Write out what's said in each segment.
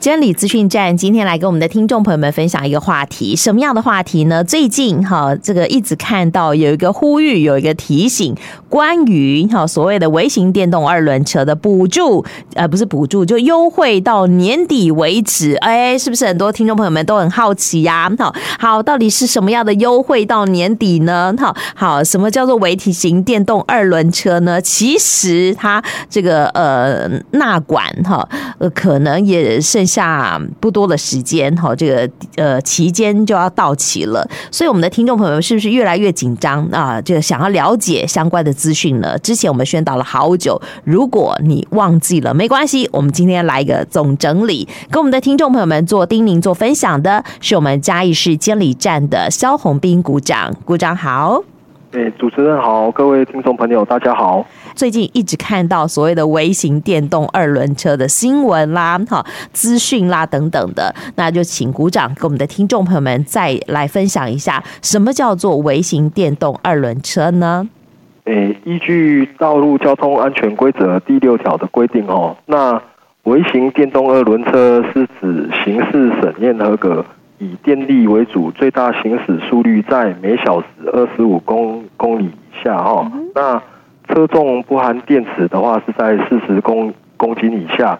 监理资讯站今天来跟我们的听众朋友们分享一个话题，什么样的话题呢？最近哈，这个一直看到有一个呼吁，有一个提醒，关于哈所谓的微型电动二轮车的补助，呃，不是补助，就优惠到年底为止。哎，是不是很多听众朋友们都很好奇呀？好，好，到底是什么样的优惠到年底呢？好，好，什么叫做微型电动二轮车呢？其实它这个呃纳管哈，呃，可能也剩。下不多的时间哈，这个呃期间就要到期了，所以我们的听众朋友是不是越来越紧张啊？这个想要了解相关的资讯呢？之前我们宣导了好久，如果你忘记了没关系，我们今天来一个总整理，跟我们的听众朋友们做叮咛、做分享的是我们嘉义市监理站的萧宏彬股长，股长好。哎，主持人好，各位听众朋友，大家好。最近一直看到所谓的微型电动二轮车的新闻啦、哈资讯啦等等的，那就请鼓掌给我们的听众朋友们再来分享一下，什么叫做微型电动二轮车呢？哎，依据《道路交通安全规则》第六条的规定哦，那微型电动二轮车是指行驶审验合格。以电力为主，最大行驶速率在每小时二十五公公里以下哈。那车重不含电池的话是在四十公公斤以下，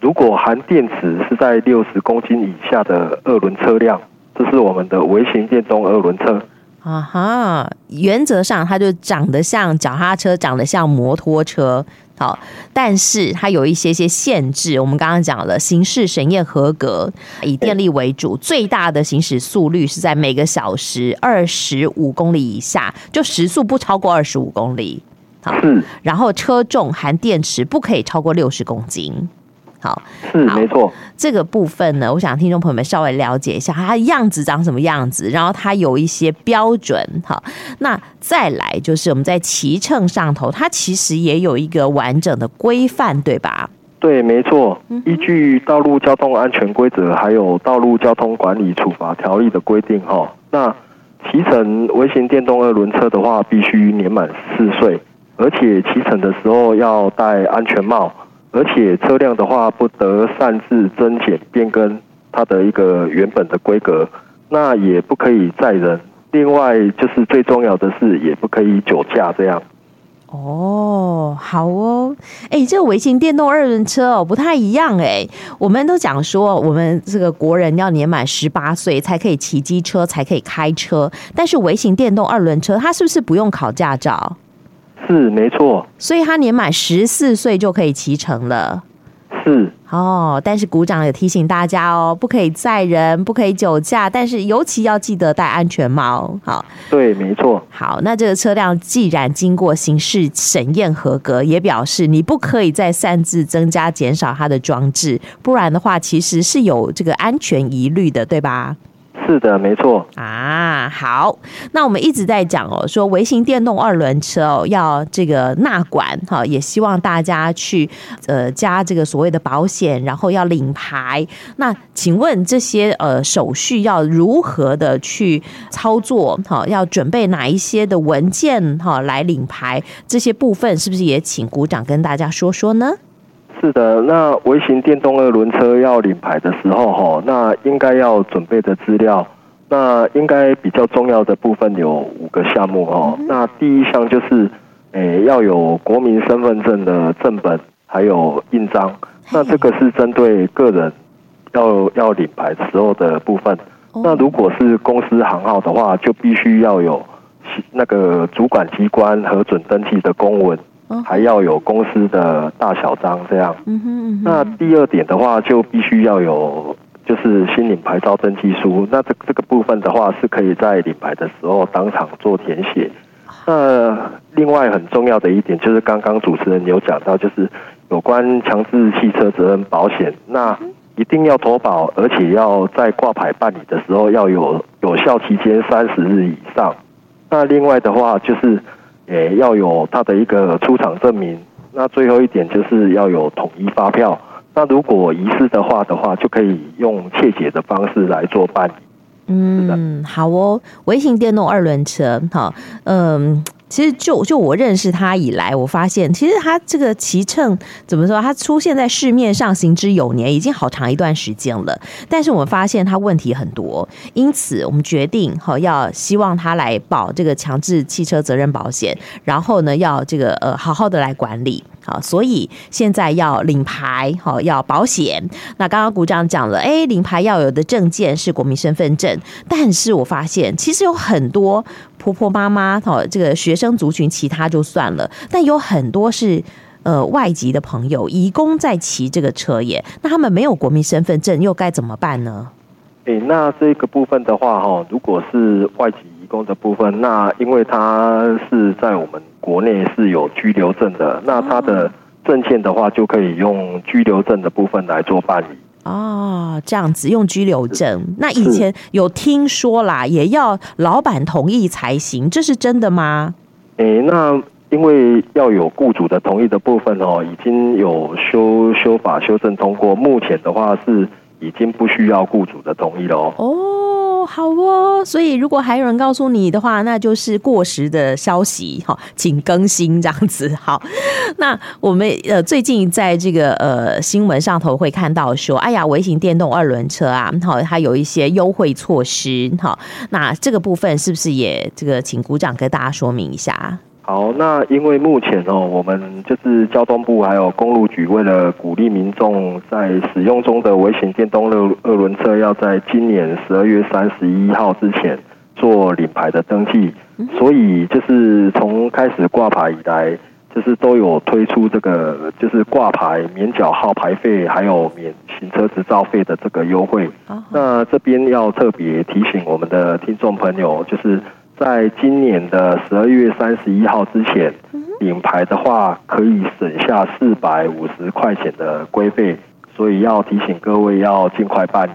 如果含电池是在六十公斤以下的二轮车辆，这是我们的微型电动二轮车。啊哈，原则上它就长得像脚踏车，长得像摩托车。好，但是它有一些些限制。我们刚刚讲了，行驶审验合格，以电力为主，最大的行驶速率是在每个小时二十五公里以下，就时速不超过二十五公里。好，然后车重含电池不可以超过六十公斤。好，是没错。这个部分呢，我想听众朋友们稍微了解一下，它的样子长什么样子，然后它有一些标准。好，那再来就是我们在骑乘上头，它其实也有一个完整的规范，对吧？对，没错。依据《道路交通安全规则》还有《道路交通管理处罚条例》的规定，哈，那骑乘微型电动二轮车的话，必须年满四岁，而且骑乘的时候要戴安全帽。而且车辆的话，不得擅自增减、变更它的一个原本的规格，那也不可以载人。另外，就是最重要的是，也不可以酒驾这样。哦，好哦，哎，这个微型电动二轮车哦，不太一样哎。我们都讲说，我们这个国人要年满十八岁才可以骑机车，才可以开车。但是微型电动二轮车，它是不是不用考驾照？是没错，所以他年满十四岁就可以骑乘了。是哦，但是鼓掌也提醒大家哦，不可以载人，不可以酒驾，但是尤其要记得戴安全帽。好，对，没错。好，那这个车辆既然经过刑事审验合格，也表示你不可以再擅自增加、减少它的装置，不然的话，其实是有这个安全疑虑的，对吧？是的，没错啊。好，那我们一直在讲哦，说微型电动二轮车哦，要这个纳管哈，也希望大家去呃加这个所谓的保险，然后要领牌。那请问这些呃手续要如何的去操作？哈，要准备哪一些的文件哈来领牌？这些部分是不是也请股长跟大家说说呢？是的，那微型电动二轮车要领牌的时候，哈，那应该要准备的资料，那应该比较重要的部分有五个项目，哈。那第一项就是，诶，要有国民身份证的正本，还有印章。那这个是针对个人要要领牌时候的部分。那如果是公司行号的话，就必须要有那个主管机关核准登记的公文。还要有公司的大小章这样。嗯哼嗯哼。那第二点的话，就必须要有就是新领牌照登记书。那这这个部分的话，是可以在领牌的时候当场做填写。那另外很重要的一点，就是刚刚主持人有讲到，就是有关强制汽车责任保险，那一定要投保，而且要在挂牌办理的时候要有有效期间三十日以上。那另外的话就是。诶，要有他的一个出厂证明。那最后一点就是要有统一发票。那如果遗失的话的话，就可以用窃解的方式来做办理。嗯，好哦。微型电动二轮车，好，嗯，其实就就我认识他以来，我发现其实他这个骑乘怎么说，他出现在市面上行之有年，已经好长一段时间了。但是我们发现他问题很多，因此我们决定哈要希望他来保这个强制汽车责任保险，然后呢要这个呃好好的来管理。好，所以现在要领牌，好要保险。那刚刚股长讲了，哎，领牌要有的证件是国民身份证。但是我发现，其实有很多婆婆妈妈，哈这个学生族群，其他就算了，但有很多是呃外籍的朋友，移工在骑这个车耶。那他们没有国民身份证，又该怎么办呢？诶，那这个部分的话，哈，如果是外籍移工的部分，那因为他是在我们。国内是有居留证的，那他的证件的话，就可以用居留证的部分来做办理。哦，这样子用居留证。那以前有听说啦，也要老板同意才行，这是真的吗？诶、欸，那因为要有雇主的同意的部分哦，已经有修修法修正通过，目前的话是已经不需要雇主的同意了哦。哦。好哦，所以如果还有人告诉你的话，那就是过时的消息，好，请更新这样子。好，那我们呃最近在这个呃新闻上头会看到说，哎呀，微型电动二轮车啊，好，它有一些优惠措施，好，那这个部分是不是也这个请鼓掌跟大家说明一下？好，那因为目前哦，我们就是交通部还有公路局，为了鼓励民众在使用中的微型电动二二轮车，要在今年十二月三十一号之前做领牌的登记，所以就是从开始挂牌以来，就是都有推出这个就是挂牌免缴号牌费，还有免行车执照费的这个优惠。那这边要特别提醒我们的听众朋友，就是。在今年的十二月三十一号之前领牌的话，可以省下四百五十块钱的规费，所以要提醒各位要尽快办理。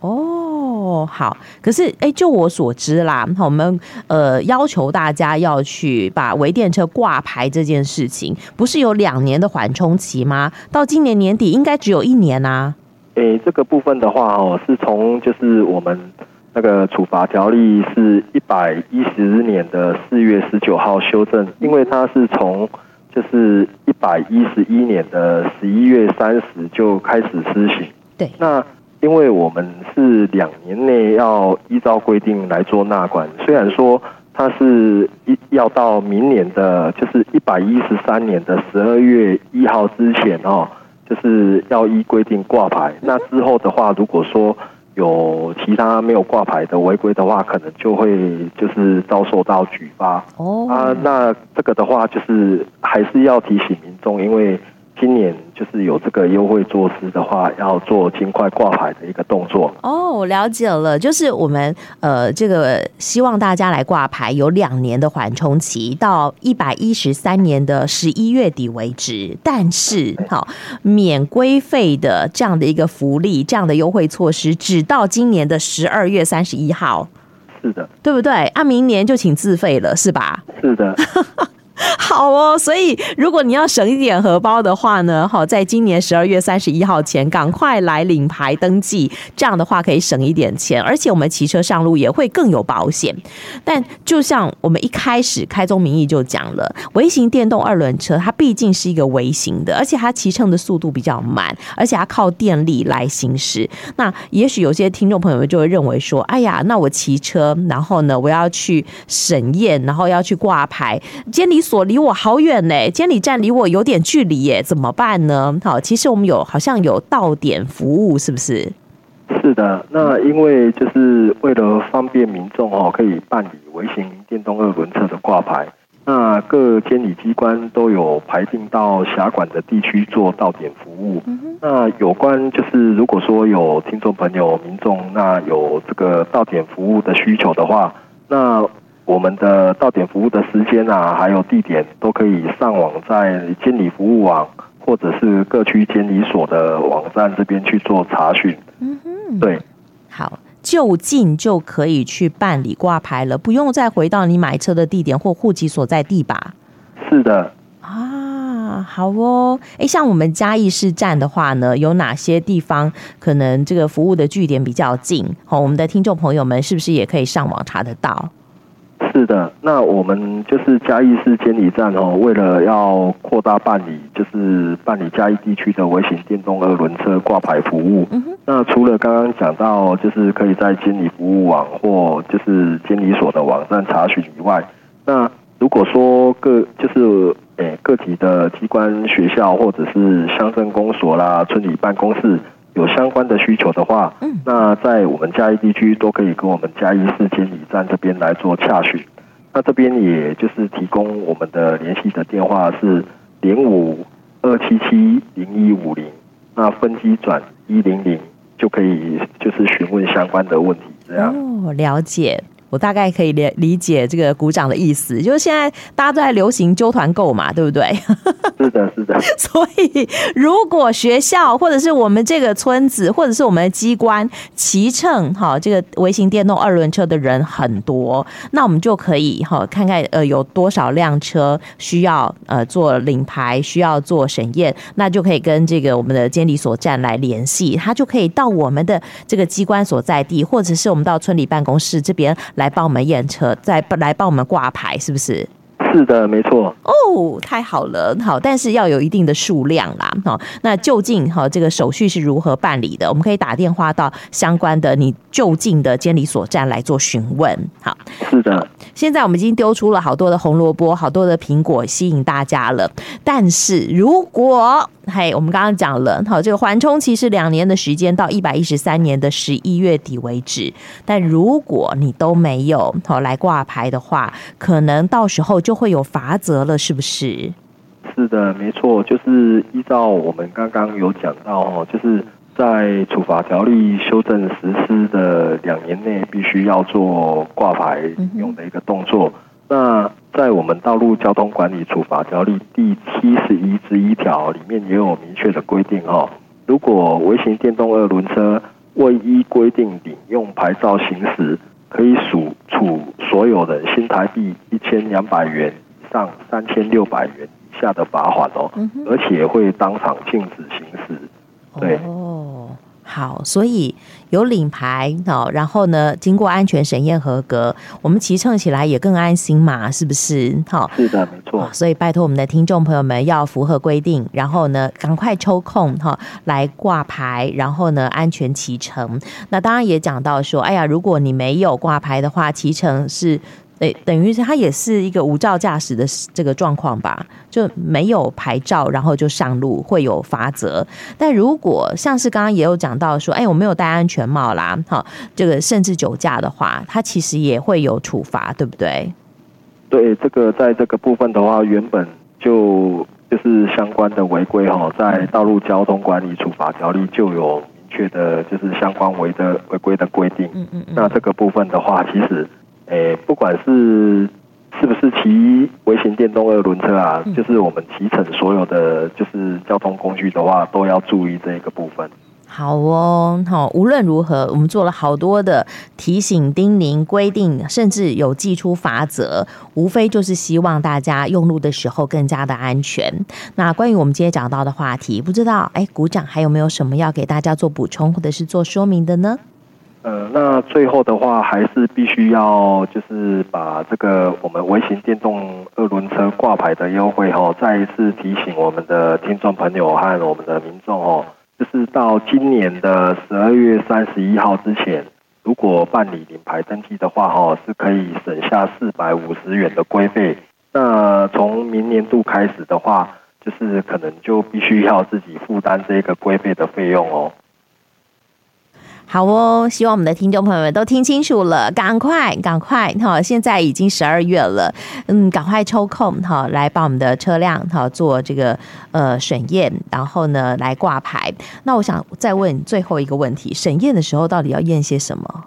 哦，好。可是，哎，就我所知啦，我们呃要求大家要去把微电车挂牌这件事情，不是有两年的缓冲期吗？到今年年底应该只有一年啊。哎，这个部分的话哦，是从就是我们。那个处罚条例是一百一十年的四月十九号修正，因为它是从就是一百一十一年的十一月三十就开始施行。对，那因为我们是两年内要依照规定来做纳管，虽然说它是一要到明年的，就是一百一十三年的十二月一号之前哦，就是要依规定挂牌。那之后的话，如果说有其他没有挂牌的违规的话，可能就会就是遭受到举发。哦啊，那这个的话就是还是要提醒民众，因为。今年就是有这个优惠措施的话，要做尽快挂牌的一个动作。哦，我了解了，就是我们呃，这个希望大家来挂牌，有两年的缓冲期，到一百一十三年的十一月底为止。但是，好免规费的这样的一个福利，这样的优惠措施，只到今年的十二月三十一号。是的，对不对？啊，明年就请自费了，是吧？是的。好哦，所以如果你要省一点荷包的话呢，好，在今年十二月三十一号前赶快来领牌登记，这样的话可以省一点钱，而且我们骑车上路也会更有保险。但就像我们一开始开宗明义就讲了，微型电动二轮车它毕竟是一个微型的，而且它骑乘的速度比较慢，而且它靠电力来行驶。那也许有些听众朋友们就会认为说，哎呀，那我骑车，然后呢，我要去审验，然后要去挂牌，监理所离我好远呢，监理站离我有点距离耶，怎么办呢？好，其实我们有好像有到点服务，是不是？是的，那因为就是为了方便民众哦，可以办理微型电动二轮车的挂牌，那各监理机关都有排定到辖管的地区做到点服务。嗯、那有关就是如果说有听众朋友、民众，那有这个到点服务的需求的话，那。我们的到点服务的时间啊，还有地点，都可以上网在监理服务网，或者是各区监理所的网站这边去做查询。嗯哼，对，好，就近就可以去办理挂牌了，不用再回到你买车的地点或户籍所在地吧？是的。啊，好哦。哎，像我们嘉义市站的话呢，有哪些地方可能这个服务的据点比较近？好，我们的听众朋友们是不是也可以上网查得到？是的，那我们就是嘉义市监理站哦，为了要扩大办理，就是办理嘉义地区的微型电动二轮车挂牌服务。嗯。那除了刚刚讲到，就是可以在监理服务网或就是监理所的网站查询以外，那如果说各就是诶、欸、各级的机关学校或者是乡镇公所啦、村里办公室。有相关的需求的话，嗯，那在我们嘉义地区都可以跟我们嘉义市监理站这边来做洽询。那这边也就是提供我们的联系的电话是零五二七七零一五零，那分机转一零零就可以就是询问相关的问题。这样哦，了解。我大概可以理理解这个鼓掌的意思，就是现在大家都在流行揪团购嘛，对不对？是的，是的。所以，如果学校或者是我们这个村子，或者是我们的机关骑乘哈这个微型电动二轮车的人很多，那我们就可以哈看看呃有多少辆车需要呃做领牌，需要做审验，那就可以跟这个我们的监理所站来联系，他就可以到我们的这个机关所在地，或者是我们到村里办公室这边来。来帮我们验车，再来帮我们挂牌，是不是？是的，没错。哦，太好了，好，但是要有一定的数量啦。好，那究竟哈这个手续是如何办理的？我们可以打电话到相关的你就近的监理所站来做询问。好，是的。现在我们已经丢出了好多的红萝卜，好多的苹果，吸引大家了。但是如果嘿，我们刚刚讲了，好，这个缓冲期是两年的时间，到一百一十三年的十一月底为止。但如果你都没有好来挂牌的话，可能到时候就会有罚则了，是不是？是的，没错，就是依照我们刚刚有讲到哦，就是在处罚条例修正实施的两年内，必须要做挂牌用的一个动作。那在我们道路交通管理处罚条例第七十一之一条里面也有明确的规定哦，如果微型电动二轮车未依规定领用牌照行驶，可以处处所有的新台币一千两百元以上三千六百元以下的罚款哦，而且会当场禁止行驶。对。好，所以有领牌好，然后呢，经过安全审验合格，我们骑乘起来也更安心嘛，是不是？好，是的，没错。所以拜托我们的听众朋友们要符合规定，然后呢，赶快抽空哈来挂牌，然后呢，安全骑乘。那当然也讲到说，哎呀，如果你没有挂牌的话，骑乘是。诶，等于是他也是一个无照驾驶的这个状况吧，就没有牌照，然后就上路会有罚则。但如果像是刚刚也有讲到说，哎，我没有戴安全帽啦，好，这个甚至酒驾的话，他其实也会有处罚，对不对？对，这个在这个部分的话，原本就就是相关的违规哈，在道路交通管理处罚条例就有明确的，就是相关违的违规的规定。嗯嗯嗯。那这个部分的话，其实。诶，不管是是不是骑微型电动二轮车啊，嗯、就是我们骑乘所有的就是交通工具的话，都要注意这一个部分。好哦，好，无论如何，我们做了好多的提醒、叮咛、规定，甚至有寄出罚则，无非就是希望大家用路的时候更加的安全。那关于我们今天讲到的话题，不知道哎，股长还有没有什么要给大家做补充或者是做说明的呢？呃，那最后的话，还是必须要就是把这个我们微型电动二轮车挂牌的优惠哈，再一次提醒我们的听众朋友和我们的民众哦，就是到今年的十二月三十一号之前，如果办理领牌登记的话哈，是可以省下四百五十元的规费。那从明年度开始的话，就是可能就必须要自己负担这个规费的费用哦。好哦，希望我们的听众朋友们都听清楚了，赶快赶快哈！现在已经十二月了，嗯，赶快抽空哈，来把我们的车辆哈做这个呃审验，然后呢来挂牌。那我想再问最后一个问题：审验的时候到底要验些什么？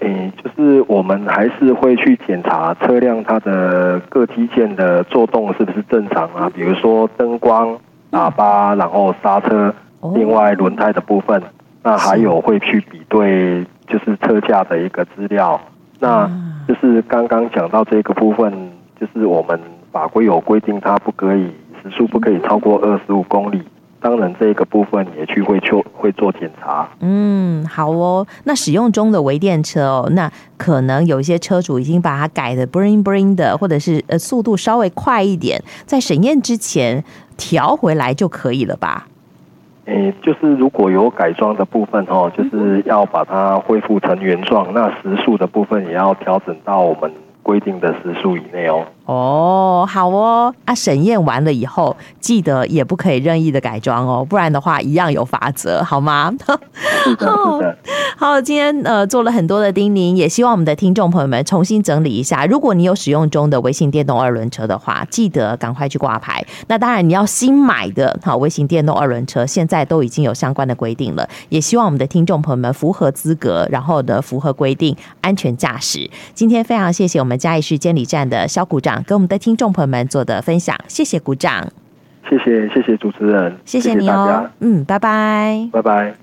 嗯，就是我们还是会去检查车辆它的各机件的作动是不是正常啊？比如说灯光、喇叭，然后刹车，另外轮胎的部分。那还有会去比对，就是车架的一个资料。那就是刚刚讲到这个部分，就是我们法规有规定，它不可以时速不可以超过二十五公里。当然这个部分也去会做会做检查。嗯，好哦。那使用中的微电车哦，那可能有一些车主已经把它改的 bling bling 的，或者是呃速度稍微快一点，在审验之前调回来就可以了吧？诶，就是如果有改装的部分哦，就是要把它恢复成原状，那时速的部分也要调整到我们规定的时速以内哦。哦，好哦，啊，审验完了以后，记得也不可以任意的改装哦，不然的话一样有法则，好吗？是的，是的。好，今天呃做了很多的叮咛，也希望我们的听众朋友们重新整理一下。如果你有使用中的微型电动二轮车的话，记得赶快去挂牌。那当然，你要新买的好微型电动二轮车，现在都已经有相关的规定了。也希望我们的听众朋友们符合资格，然后呢符合规定，安全驾驶。今天非常谢谢我们嘉义市监理站的肖股长。跟我们的听众朋友们做的分享，谢谢鼓掌，谢谢谢谢主持人，谢谢你哦，嗯，拜拜，拜拜。